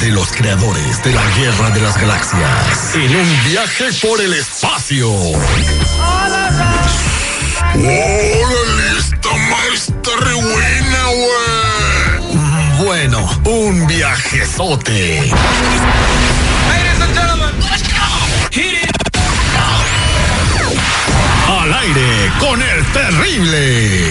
De los creadores de la Guerra de las Galaxias. En un viaje por el espacio. ¡Órale! Esta maestra re buena, güey. Bueno, un viajezote. Al aire con el terrible.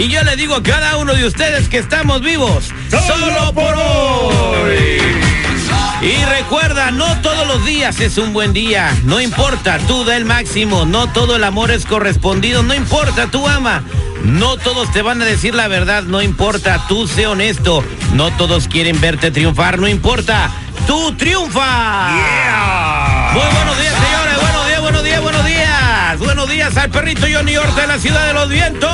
Y yo le digo a cada uno de ustedes que estamos vivos. Solo por hoy. Y recuerda, no todos los días es un buen día. No importa, tú da el máximo. No todo el amor es correspondido. No importa, tú ama. No todos te van a decir la verdad. No importa, tú sé honesto. No todos quieren verte triunfar. No importa, tú triunfa. Muy buenos días, señores. Buenos días, buenos días, buenos días. Buenos días al perrito Johnny Horta de la ciudad de los vientos.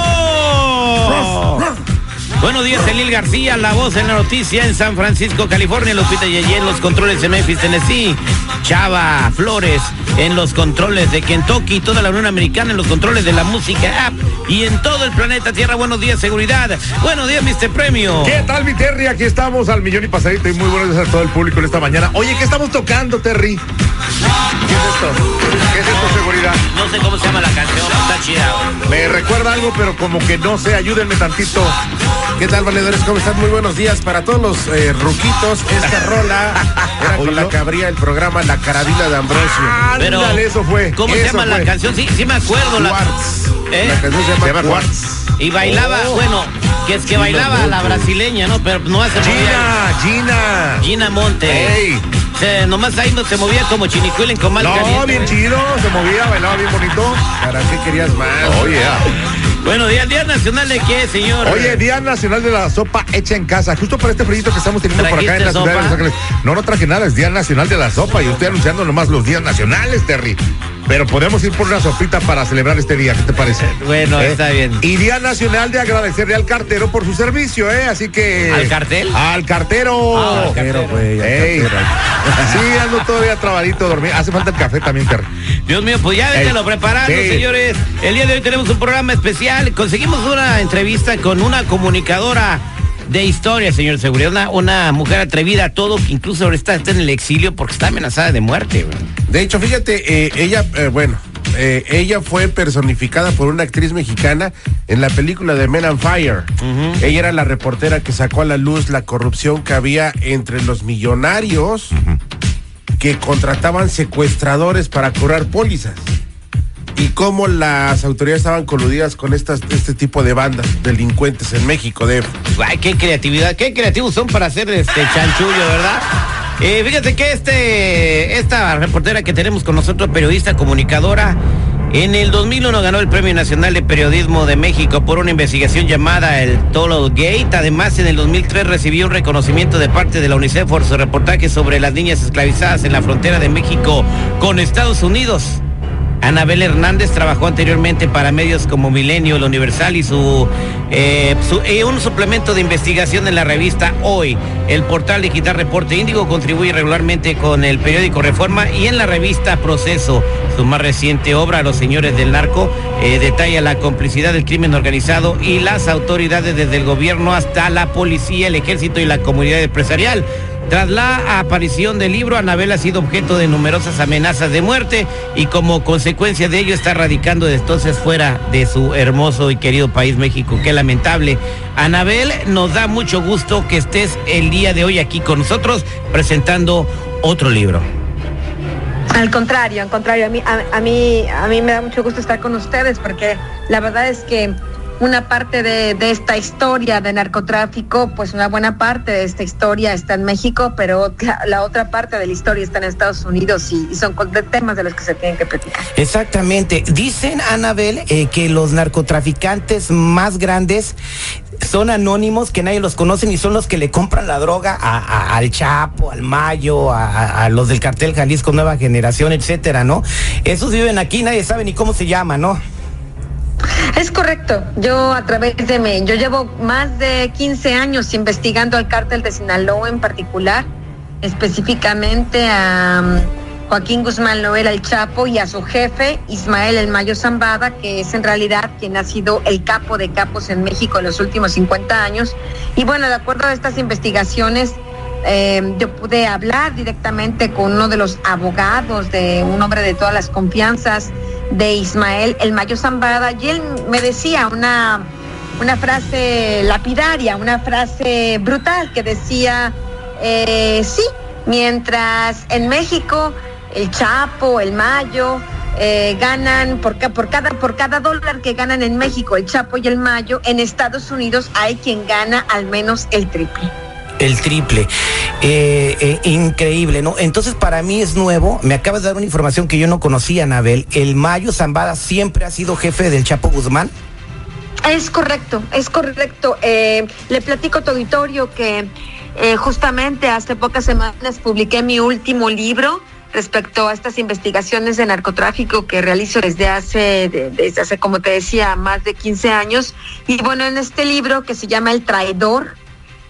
Buenos días, Elil García, la voz en la noticia en San Francisco, California, Lupita Yeye en los controles de Memphis, Tennessee, Chava Flores en los controles de Kentucky, toda la Unión Americana en los controles de la música app y en todo el planeta Tierra. Buenos días, seguridad. Buenos días, Mr. Premio. ¿Qué tal, mi Terry? Aquí estamos al millón y pasadito y muy buenos días a todo el público en esta mañana. Oye, ¿qué estamos tocando, Terry? ¿Qué es esto? ¿Qué es esto, seguridad? No sé cómo se llama la canción, está chida. Me recuerda algo, pero como que no sé, ayúdenme tantito. ¿Qué tal, valedores? ¿Cómo están? Muy buenos días para todos los eh, ruquitos. Esta rola era con la que abría el programa La Carabina de Ambrosio. Pero, Ándale, eso fue. ¿Cómo se llama la canción? Sí, sí me acuerdo. La, Quartz. ¿Eh? La canción se llama, Se llama Quartz. Y bailaba, Oh. bueno, que es que bailaba la brasileña, ¿no? Pero no hace Gina, Gina. Gina Monte. Se- nomás ahí no se movía como chinicuilen con mal No, caliente. bien chido, se movía, bailaba bien bonito. ¿Para qué querías más? Oye, Bueno, Día, Día Nacional de qué, señor? Oye, Día Nacional de la Sopa Hecha en Casa. Justo por este frío que estamos teniendo por acá en la ¿Trajiste ciudad de sopa? Los Ángeles. No, no traje nada, es Día Nacional de la Sopa. Yo estoy anunciando nomás los días nacionales, Terry. Pero podemos ir por una sopita para celebrar este día. ¿Qué te parece? Bueno, ¿Eh? está bien. Y Día Nacional de agradecerle al cartero por su servicio, ¿eh? Así que. ¿Al cartel? Al cartero. Ah, al Pero, güey, cartero. Sí, ando todavía trabadito, dormido. Hace falta el café también, Terry. Dios mío, pues ya vénganlo Ey. preparando, Sí. señores. El día de hoy tenemos un programa especial. Conseguimos una entrevista con una comunicadora de historia, señor Seguridad. Una, una mujer atrevida a todo, que incluso ahora está, está en el exilio porque está amenazada de muerte. De hecho, fíjate, eh, ella, eh, bueno, eh, ella fue personificada por una actriz mexicana en la película de Men on Fire. Ella era la reportera que sacó a la luz la corrupción que había entre los millonarios que contrataban secuestradores para cobrar pólizas. Y cómo las autoridades estaban coludidas con este tipo de bandas delincuentes en México. De, Ay, qué creatividad, qué creativos son para hacer este chanchullo, ¿verdad? Eh, fíjate que este, esta reportera que tenemos con nosotros, periodista, comunicadora, en el 2001 ganó el Premio Nacional de Periodismo de México por una investigación llamada el Tolo Gate. Además, en el 2003 recibió un reconocimiento de parte de la UNICEF por su reportaje sobre las niñas esclavizadas en la frontera de México con Estados Unidos. Anabel Hernández trabajó anteriormente para medios como Milenio, El Universal y su, eh, un suplemento de investigación en la revista Hoy. El portal digital Reporte Índigo contribuye regularmente con el periódico Reforma y en la revista Proceso. Su más reciente obra, Los Señores del Narco, eh, detalla la complicidad del crimen organizado y las autoridades desde el gobierno hasta la policía, el ejército y la comunidad empresarial. Tras la aparición del libro, Anabel ha sido objeto de numerosas amenazas de muerte y como consecuencia de ello está radicando desde entonces fuera de su hermoso y querido país México. Qué lamentable. Anabel, nos da mucho gusto que estés el día de hoy aquí con nosotros presentando otro libro. Al contrario, al contrario, a mí, a, mí, a mí me da mucho gusto estar con ustedes porque la verdad es que una parte de, de, esta historia de narcotráfico, pues una buena parte de esta historia está en México, pero la otra parte de la historia está en Estados Unidos y, y son temas de los que se tienen que platicar. Exactamente. Dicen, Anabel, eh, que los narcotraficantes más grandes son anónimos, que nadie los conoce y son los que le compran la droga a, al Chapo, al Mayo, a, a, los del cartel Jalisco Nueva Generación, etcétera, ¿no? Esos viven aquí, nadie sabe ni cómo se llama, ¿no? Es correcto. Yo a través de mí, yo llevo más de 15 años investigando al cártel de Sinaloa en particular, específicamente a um, Joaquín Guzmán Loera el Chapo y a su jefe Ismael El Mayo Zambada, que es en realidad quien ha sido el capo de capos en México en los últimos 50 años. Y bueno, de acuerdo a estas investigaciones, eh, yo pude hablar directamente con uno de los abogados de un hombre de todas las confianzas de Ismael El Mayo Zambada y él me decía una, una frase lapidaria, una frase brutal que decía, eh, sí, mientras en México el Chapo, el Mayo, eh, ganan por, por, cada, por cada dólar que ganan en México el Chapo y el Mayo, en Estados Unidos hay quien gana al menos el triple el triple. Eh, eh, increíble, ¿no? Entonces para mí es nuevo, me acabas de dar una información que yo no conocía, Anabel. ¿El Mayo Zambada siempre ha sido jefe del Chapo Guzmán? Es correcto, es correcto. Eh, le platico a tu auditorio que justamente hace pocas semanas publiqué mi último libro respecto a estas investigaciones de narcotráfico que realizo desde hace, desde hace, como te decía, más de 15 años. Y bueno, en este libro que se llama El Traidor,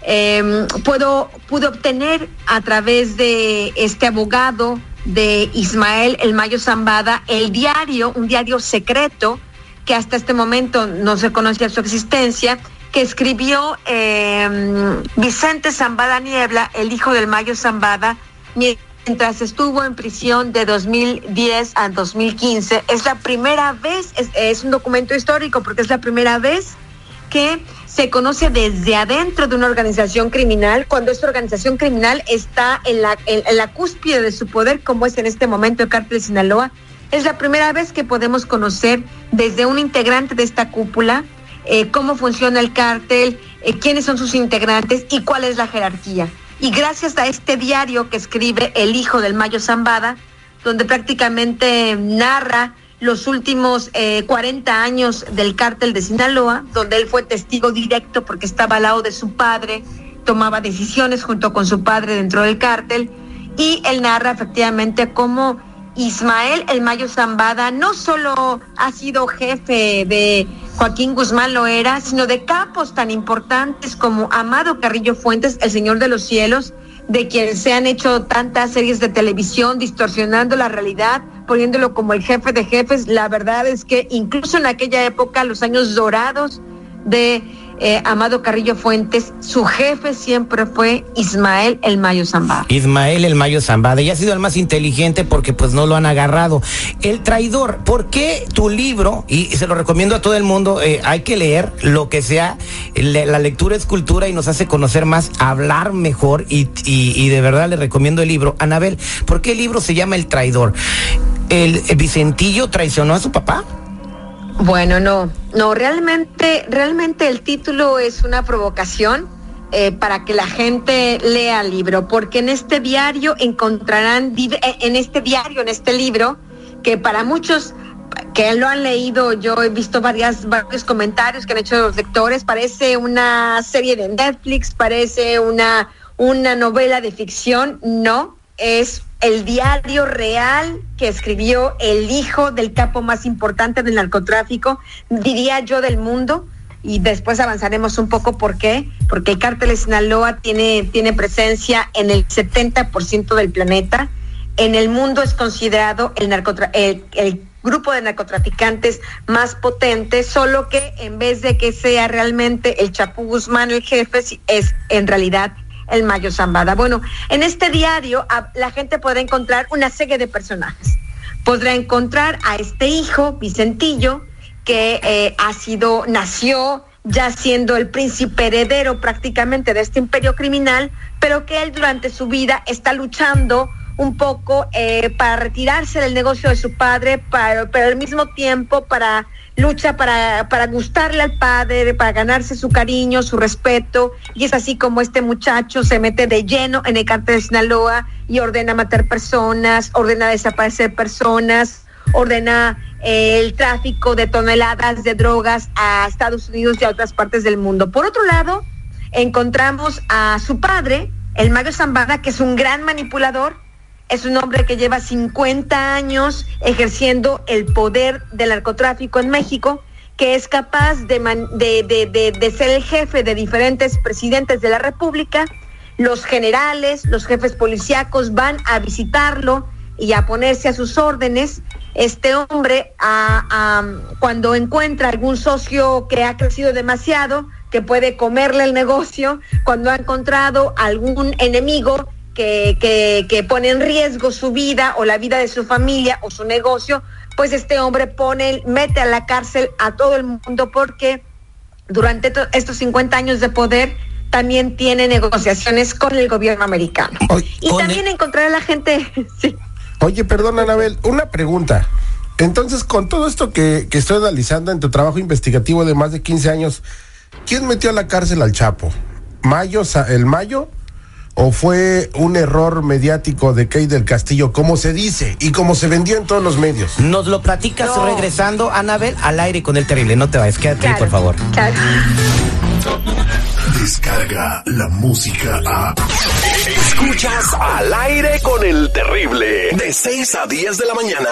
eh, puedo, pude obtener a través de este abogado de Ismael El Mayo Zambada el diario, un diario secreto que hasta este momento no se conocía su existencia, que escribió eh, Vicente Zambada Niebla, el hijo del Mayo Zambada, mientras estuvo en prisión de 2010 a 2015. Es la primera vez, es un documento histórico porque es la primera vez que se conoce desde adentro de una organización criminal, cuando esta organización criminal está en la, cúspide de su poder, como es en este momento el cártel de Sinaloa. Es la primera vez que podemos conocer desde un integrante de esta cúpula eh, cómo funciona el cártel, eh, quiénes son sus integrantes y cuál es la jerarquía. Y gracias a este diario que escribe el hijo del Mayo Zambada, donde prácticamente narra los últimos eh, 40 años del cártel de Sinaloa, donde él fue testigo directo porque estaba al lado de su padre, tomaba decisiones junto con su padre dentro del cártel, y él narra efectivamente cómo Ismael El Mayo Zambada no solo ha sido jefe de Joaquín Guzmán Loera, sino de capos tan importantes como Amado Carrillo Fuentes, el Señor de los Cielos, de quien se han hecho tantas series de televisión distorsionando la realidad, poniéndolo como el jefe de jefes. La verdad es que incluso en aquella época, los años dorados de eh, Amado Carrillo Fuentes, su jefe siempre fue Ismael El Mayo Zambada. Ismael El Mayo Zambada, y ha sido el más inteligente porque pues no lo han agarrado. El traidor, ¿por qué tu libro, y se lo recomiendo a todo el mundo, eh, hay que leer lo que sea, la lectura es cultura y nos hace conocer más, hablar mejor, y, y, de verdad le recomiendo el libro. Anabel, ¿por qué el libro se llama El traidor? ¿El, el Vicentillo traicionó a su papá? Bueno, no, no, realmente, realmente el título es una provocación eh, para que la gente lea el libro, porque en este diario encontrarán, en este diario, en este libro, que para muchos que lo han leído, yo he visto varias, varios comentarios que han hecho los lectores, parece una serie de Netflix, parece una, una novela de ficción, no, es el diario real que escribió el hijo del capo más importante del narcotráfico, diría yo del mundo, y después avanzaremos un poco por qué, porque el cártel de Sinaloa tiene, tiene presencia en el 70% del planeta. En el mundo es considerado el, narcotra el, el grupo de narcotraficantes más potente, solo que en vez de que sea realmente el Chapo Guzmán el jefe, es en realidad el Mayo Zambada. Bueno, en este diario a- la gente podrá encontrar una serie de personajes. Podrá encontrar a este hijo, Vicentillo, que eh, ha sido, nació ya siendo el príncipe heredero prácticamente de este imperio criminal, pero que él durante su vida está luchando un poco eh, para retirarse del negocio de su padre, para, pero al mismo tiempo para lucha para, para gustarle al padre, para ganarse su cariño, su respeto, y es así como este muchacho se mete de lleno en el cártel de Sinaloa y ordena matar personas, ordena desaparecer personas, ordena eh, el tráfico de toneladas de drogas a Estados Unidos y a otras partes del mundo. Por otro lado, encontramos a su padre, el Mario Zambada, que es un gran manipulador, es un hombre que lleva 50 años ejerciendo el poder del narcotráfico en México, que es capaz de, de- de- de- ser el jefe de diferentes presidentes de la República. Los generales, los jefes policíacos van a visitarlo y a ponerse a sus órdenes. Este hombre, cuando encuentra algún socio que ha crecido demasiado, que puede comerle el negocio, cuando ha encontrado algún enemigo que, que, que pone en riesgo su vida o la vida de su familia o su negocio, pues este hombre pone, mete a la cárcel a todo el mundo porque durante to- estos 50 años de poder también tiene negociaciones con el gobierno americano. Y también encontrar a la gente, sí. Oye, perdón, Anabel, una pregunta. Entonces, con todo esto que, que estoy analizando en tu trabajo investigativo de más de 15 años, ¿quién metió a la cárcel al Chapo? ¿Mayo, el Mayo? ¿O fue un error mediático de Key del Castillo, como se dice y como se vendió en todos los medios? Nos lo platicas No. regresando, Anabel, al aire con el terrible. No te vayas, quédate ahí, por favor. claro. Descarga la música a. Escuchas al aire con el terrible. De 6 a 10 de la mañana.